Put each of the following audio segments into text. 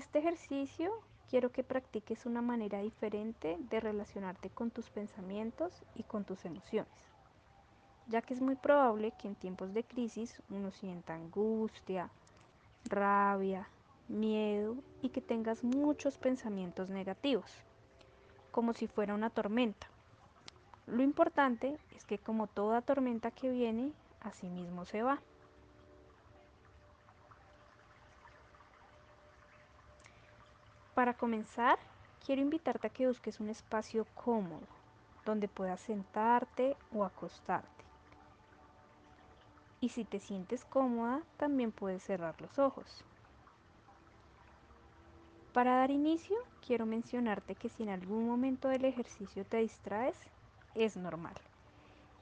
Este ejercicio quiero que practiques una manera diferente de relacionarte con tus pensamientos y con tus emociones, ya que es muy probable que en tiempos de crisis uno sienta angustia, rabia, miedo y que tengas muchos pensamientos negativos, como si fuera una tormenta. Lo importante es que como toda tormenta que viene, así mismo se va. Para comenzar, quiero invitarte a que busques un espacio cómodo, donde puedas sentarte o acostarte. Y si te sientes cómoda, también puedes cerrar los ojos. Para dar inicio, quiero mencionarte que si en algún momento del ejercicio te distraes, es normal.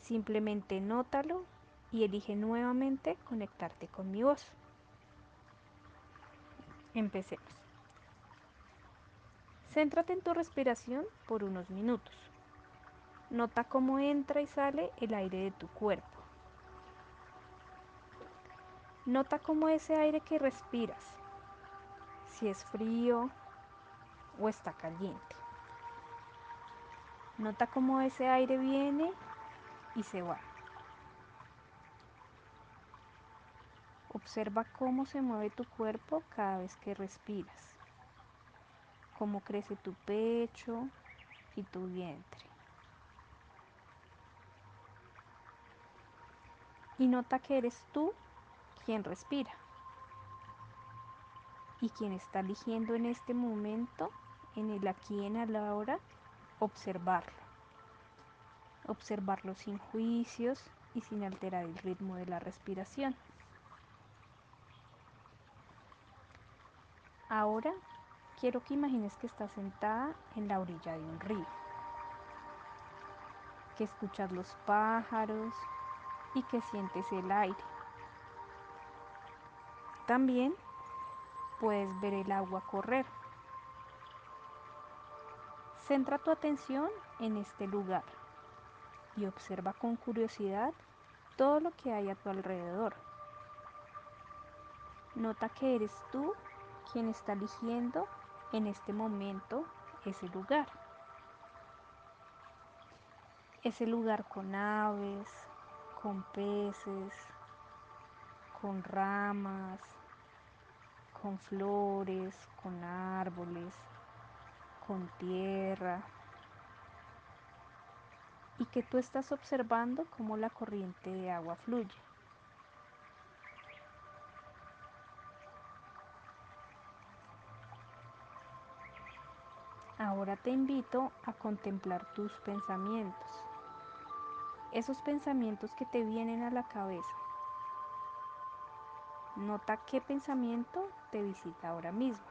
Simplemente nótalo y elige nuevamente conectarte con mi voz. Empecemos. Céntrate en tu respiración por unos minutos. Nota cómo entra y sale el aire de tu cuerpo. Nota cómo ese aire que respiras, si es frío o está caliente. Nota cómo ese aire viene y se va. Observa cómo se mueve tu cuerpo cada vez que respiras cómo crece tu pecho y tu vientre. Y nota que eres tú quien respira y quien está eligiendo en este momento, en el aquí y en el ahora, observarlo. Observarlo sin juicios y sin alterar el ritmo de la respiración. Ahora quiero que imagines que estás sentada en la orilla de un río, que escuchas los pájaros y que sientes el aire. También puedes ver el agua correr. Centra tu atención en este lugar y observa con curiosidad todo lo que hay a tu alrededor. Nota que eres tú quien está eligiendo en este momento ese lugar. Ese lugar con aves, con peces, con ramas, con flores, con árboles, con tierra. Y que tú estás observando cómo la corriente de agua fluye. Ahora te invito a contemplar tus pensamientos, esos pensamientos que te vienen a la cabeza. Nota qué pensamiento te visita ahora mismo.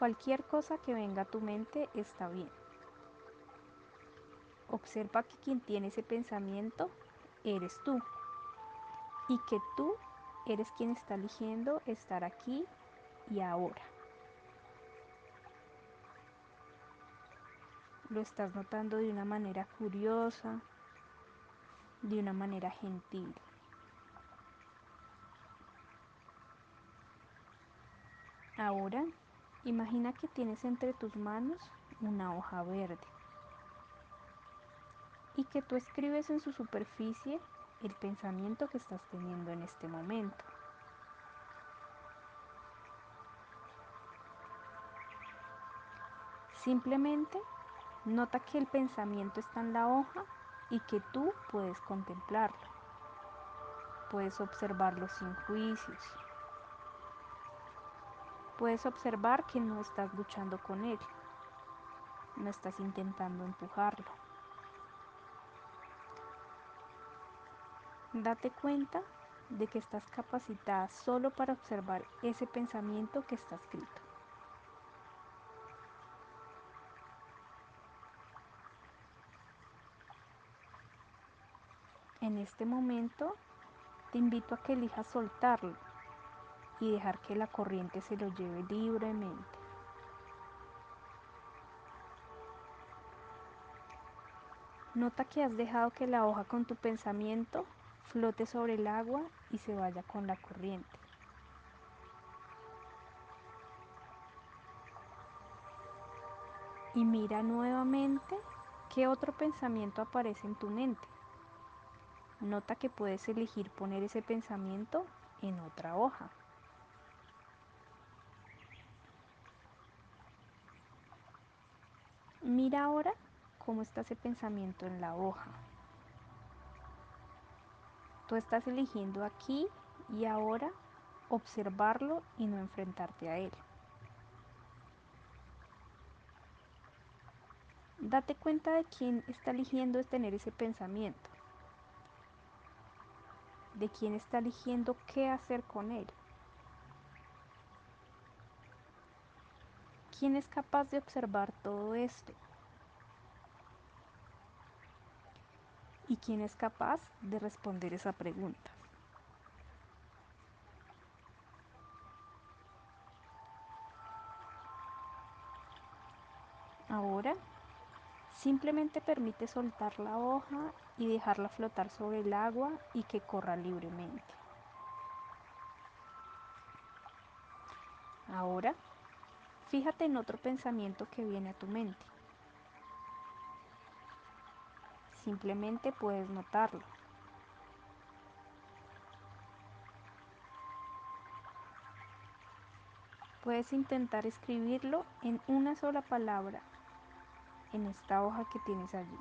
Cualquier cosa que venga a tu mente está bien. Observa que quien tiene ese pensamiento eres tú y que tú eres quien está eligiendo estar aquí y ahora. Lo estás notando de una manera curiosa, de una manera gentil. Ahora, imagina que tienes entre tus manos una hoja verde y que tú escribes en su superficie el pensamiento que estás teniendo en este momento. Simplemente Nota que el pensamiento está en la hoja y que tú puedes contemplarlo. Puedes observarlo sin juicios. Puedes observar que no estás luchando con él. No estás intentando empujarlo. Date cuenta de que estás capacitada solo para observar ese pensamiento que está escrito. En este momento te invito a que elijas soltarlo y dejar que la corriente se lo lleve libremente. Nota que has dejado que la hoja con tu pensamiento flote sobre el agua y se vaya con la corriente. Y mira nuevamente qué otro pensamiento aparece en tu mente. Nota que puedes elegir poner ese pensamiento en otra hoja. Mira ahora cómo está ese pensamiento en la hoja. Tú estás eligiendo aquí y ahora observarlo y no enfrentarte a él. Date cuenta de quién está eligiendo tener ese pensamiento, de quién está eligiendo qué hacer con él. ¿Quién es capaz de observar todo esto? ¿Y quién es capaz de responder esa pregunta? Ahora Simplemente permite soltar la hoja y dejarla flotar sobre el agua y que corra libremente. Ahora, fíjate en otro pensamiento que viene a tu mente. Simplemente puedes notarlo. Puedes intentar escribirlo en una sola palabra en esta hoja que tienes allí.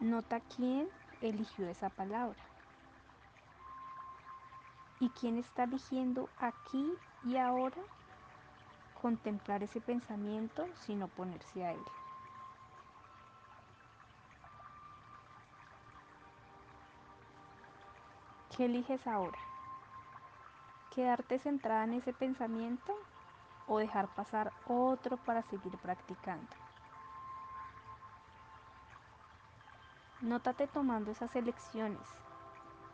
Nota quién eligió esa palabra y quién está eligiendo aquí y ahora contemplar ese pensamiento sin oponerse a él. ¿Qué eliges ahora? ¿Quedarte centrada en ese pensamiento o dejar pasar otro para seguir practicando. Nótate tomando esas elecciones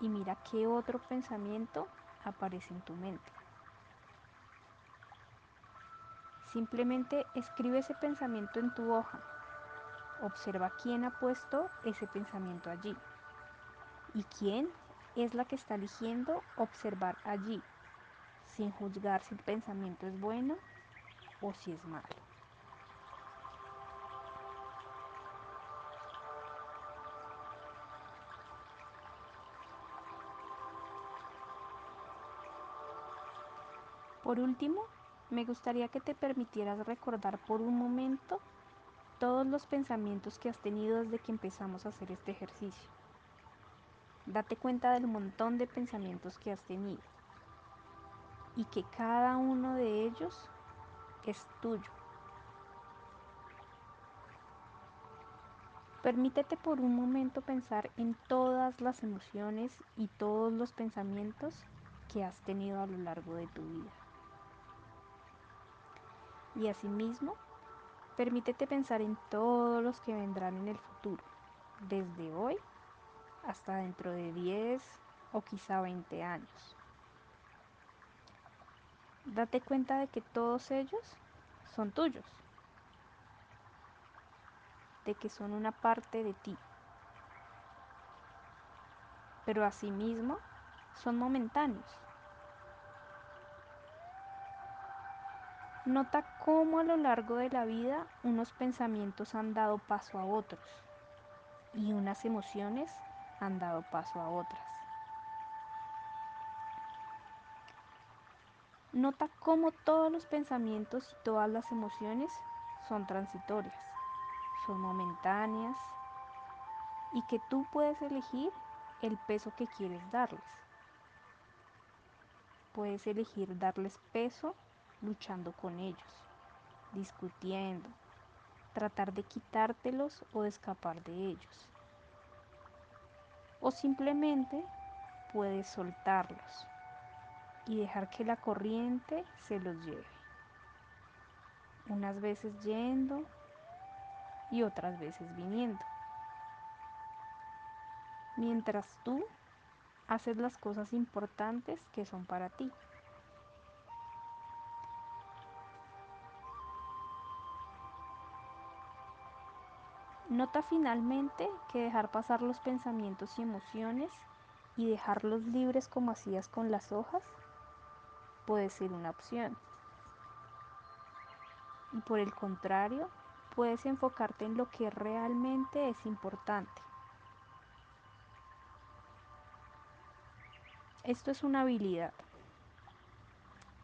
y mira qué otro pensamiento aparece en tu mente. Simplemente escribe ese pensamiento en tu hoja. Observa quién ha puesto ese pensamiento allí y quién es la que está eligiendo observar allí sin juzgar si el pensamiento es bueno o si es malo. Por último, me gustaría que te permitieras recordar por un momento todos los pensamientos que has tenido desde que empezamos a hacer este ejercicio. Date cuenta del montón de pensamientos que has tenido y que cada uno de ellos es tuyo. Permítete por un momento pensar en todas las emociones y todos los pensamientos que has tenido a lo largo de tu vida. Y asimismo, permítete pensar en todos los que vendrán en el futuro, desde hoy hasta dentro de 10 o quizá 20 años. Date cuenta de que todos ellos son tuyos, de que son una parte de ti, pero asimismo son momentáneos. Nota cómo a lo largo de la vida unos pensamientos han dado paso a otros y unas emociones han dado paso a otras. Nota cómo todos los pensamientos y todas las emociones son transitorias, son momentáneas y que tú puedes elegir el peso que quieres darles. Puedes elegir darles peso luchando con ellos, discutiendo, tratar de quitártelos o de escapar de ellos. O simplemente puedes soltarlos y dejar que la corriente se los lleve. Unas veces yendo y otras veces viniendo. Mientras tú haces las cosas importantes que son para ti. Nota finalmente que dejar pasar los pensamientos y emociones y dejarlos libres como hacías con las hojas puede ser una opción. Y por el contrario, puedes enfocarte en lo que realmente es importante. Esto es una habilidad.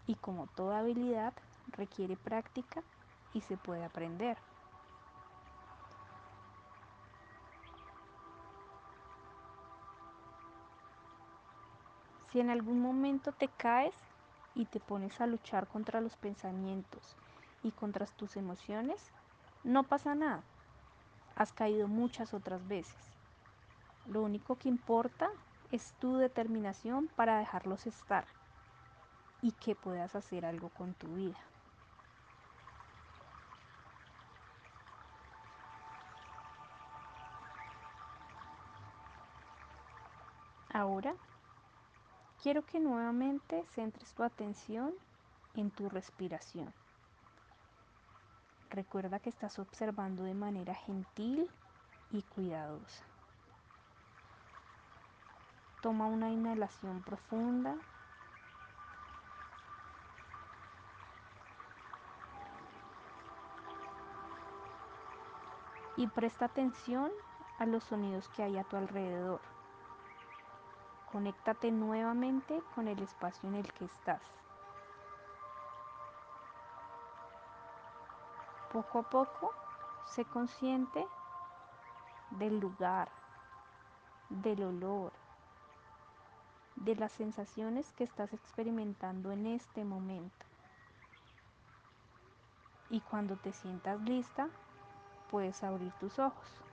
Y como toda habilidad, requiere práctica y se puede aprender. Si en algún momento te caes y te pones a luchar contra los pensamientos y contra tus emociones, no pasa nada. Has caído muchas otras veces. Lo único que importa es tu determinación para dejarlos estar y que puedas hacer algo con tu vida. Ahora quiero que nuevamente centres tu atención en tu respiración. Recuerda que estás observando de manera gentil y cuidadosa. Toma una inhalación profunda. Y presta atención a los sonidos que hay a tu alrededor. Conéctate nuevamente con el espacio en el que estás. Poco a poco, sé consciente del lugar, del olor, de las sensaciones que estás experimentando en este momento. Y cuando te sientas lista, puedes abrir tus ojos.